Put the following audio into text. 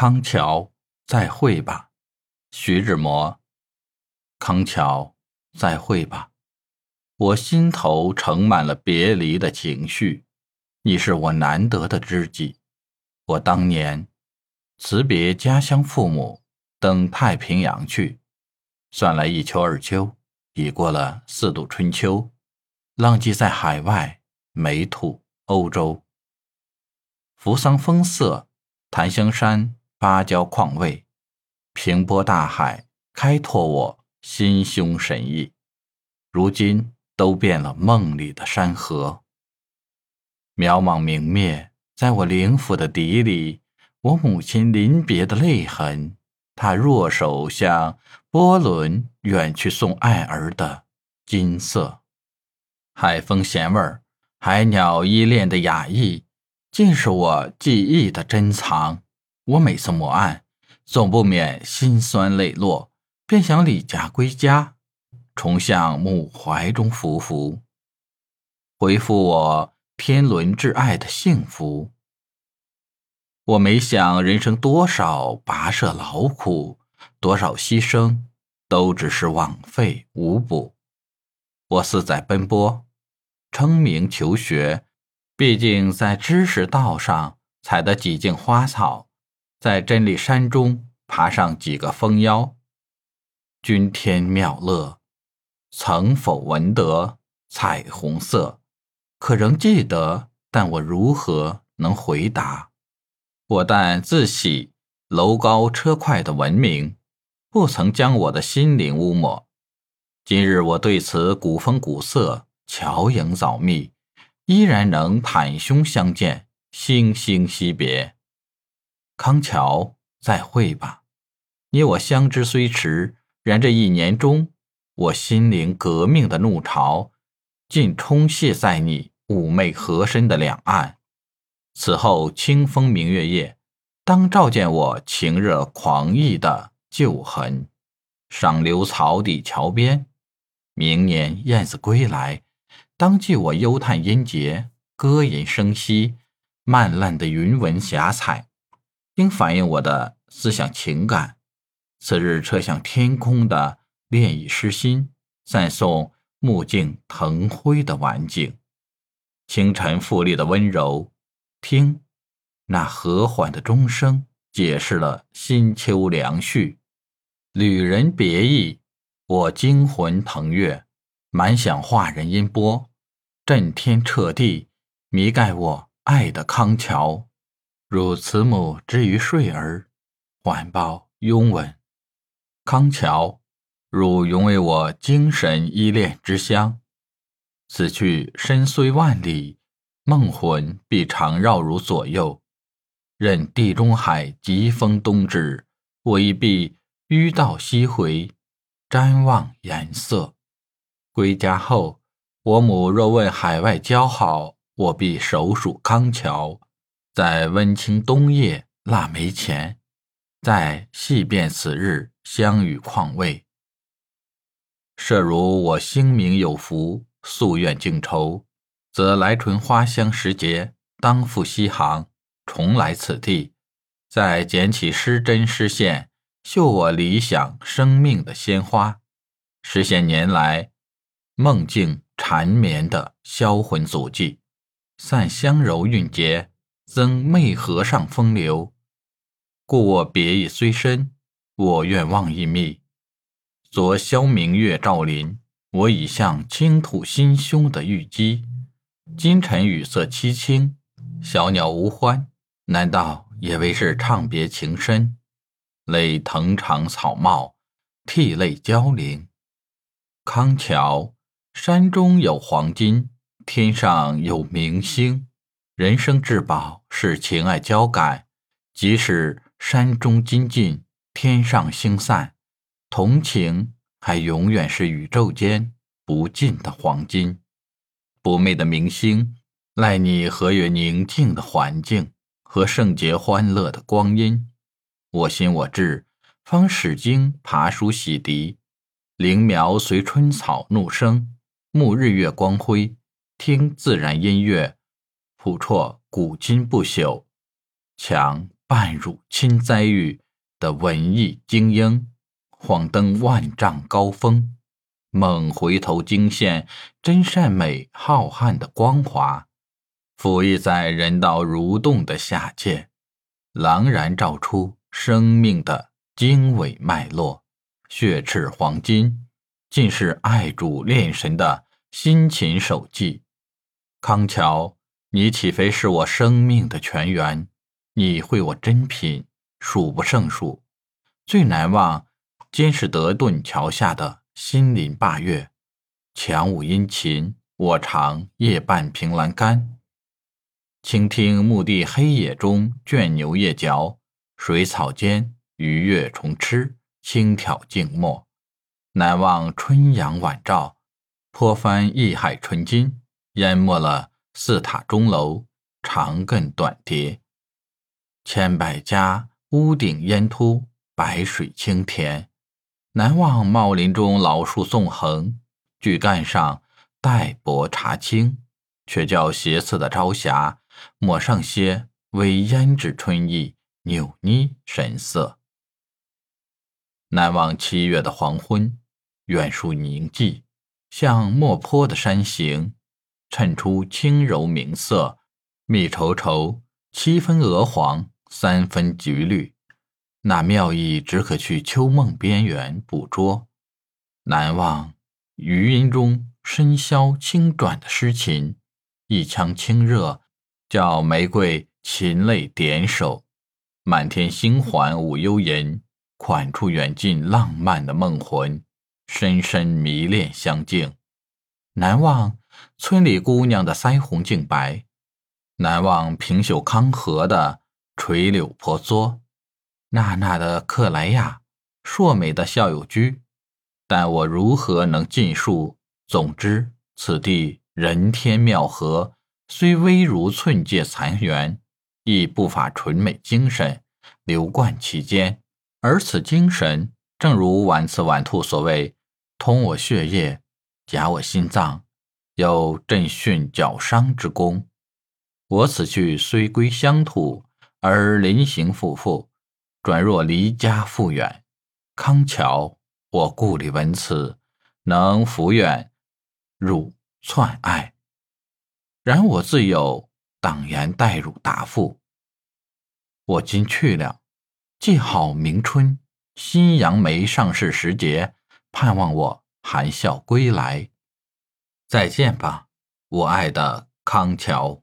康桥，再会吧，徐志摩。康桥，再会吧，我心头盛满了别离的情绪。你是我难得的知己。我当年辞别家乡父母，登太平洋去，算来一秋二秋，已过了四度春秋。浪迹在海外，美土欧洲，扶桑风色，檀香山。芭蕉旷味，平波大海开拓我心胸神意，如今都变了梦里的山河。渺茫明灭，在我灵府的底里，我母亲临别的泪痕，她弱手向波轮远去送爱儿的金色。海风咸味儿，海鸟依恋的雅意，尽是我记忆的珍藏。我每次磨案，总不免心酸泪落，便想离家归家，重向母怀中匍匐，回复我天伦挚爱的幸福。我没想人生多少跋涉劳苦，多少牺牲，都只是枉费无补。我四在奔波，称名求学，毕竟在知识道上采得几茎花草。在真理山中爬上几个峰腰，君天妙乐，曾否闻得彩虹色？可仍记得，但我如何能回答？我但自喜楼高车快的文明，不曾将我的心灵污抹。今日我对此古风古色、巧影早密，依然能袒胸相见，惺惺惜别。康桥，再会吧。你我相知虽迟，然这一年中，我心灵革命的怒潮，尽冲泻在你妩媚河身的两岸。此后清风明月夜，当照见我情热狂溢的旧痕。赏留草底桥边，明年燕子归来，当记我幽叹音节，歌吟声息，漫烂的云纹霞彩。应反映我的思想情感。次日，车向天空的恋意诗心，赞颂目镜腾辉的晚景，清晨富丽的温柔。听，那和缓的钟声，解释了新秋凉序。旅人别意，我惊魂腾跃，满想画人音波，震天彻地，迷盖我爱的康桥。汝慈母之于睡儿，环抱拥吻。康桥，汝永为我精神依恋之乡。此去身虽万里，梦魂必常绕汝左右。任地中海疾风东至，我亦必迂道西回，瞻望颜色。归家后，我母若问海外交好，我必首属康桥。在温清冬夜腊梅前，再细辨此日相与况味。设如我星明有福，夙愿尽酬，则来春花香时节，当赴西航，重来此地，再捡起失针失线，绣我理想生命的鲜花，实现年来梦境缠绵的销魂足迹，散香柔韵节。曾媚河上风流，故我别意虽深，我愿望亦密。昨宵明月照林，我已向倾吐心胸的玉姬。今晨雨色凄清，小鸟无欢，难道也为是唱别情深？泪藤长草茂，涕泪交零。康桥，山中有黄金，天上有明星。人生至宝是情爱交感，即使山中金尽，天上星散，同情还永远是宇宙间不尽的黄金。不昧的明星，赖你和悦宁静的环境和圣洁欢乐的光阴。我心我志，方使经爬书洗涤，灵苗随春草怒生，沐日月光辉，听自然音乐。普绰古今不朽，强半入侵灾域的文艺精英，晃登万丈高峰，猛回头惊现真善美浩瀚的光华，俯翼在人道蠕动的下界，朗然照出生命的经纬脉络，血赤黄金，尽是爱主恋神的辛勤守纪。康桥，你岂非是我生命的泉源？你会我珍品，数不胜数。最难忘，皆是德顿桥下的心灵霸月。强舞殷勤，我常夜半凭栏杆，倾听墓地黑野中倦牛夜嚼，水草间鱼跃虫吃，轻挑静默。难忘春阳晚照，泼翻一海纯金。淹没了四塔钟楼，长亘短叠，千百家屋顶烟突，白水青田。难忘茂林中老树纵横，巨干上黛薄茶青，却叫斜刺的朝霞抹上些微胭脂春意，扭捏神色。难忘七月的黄昏，远树凝寂，像墨坡的山形。衬出轻柔明色，密稠稠，七分鹅黄，三分橘绿，那妙意只可去秋梦边缘捕捉。难忘余音中深箫轻转的诗情，一腔清热，叫玫瑰噙泪点首。满天星环舞幽吟，款出远近浪漫的梦魂，深深迷恋相敬。难忘。村里姑娘的腮红净白，难忘平秀康河的垂柳婆娑，娜娜的克莱亚，硕美的校友居。但我如何能尽述？总之，此地人天妙合，虽微如寸芥残垣，亦不乏纯美精神流贯其间。而此精神，正如晚次晚兔所谓：“通我血液，夹我心脏。”有镇训绞伤之功。我此去虽归乡土，而临行复复，转若离家复远。康桥，我故里闻此，能抚远汝篡爱。然我自有党言待汝答复。我今去了，记好明春新杨梅上市时节，盼望我含笑归来。再见吧，我爱的康桥。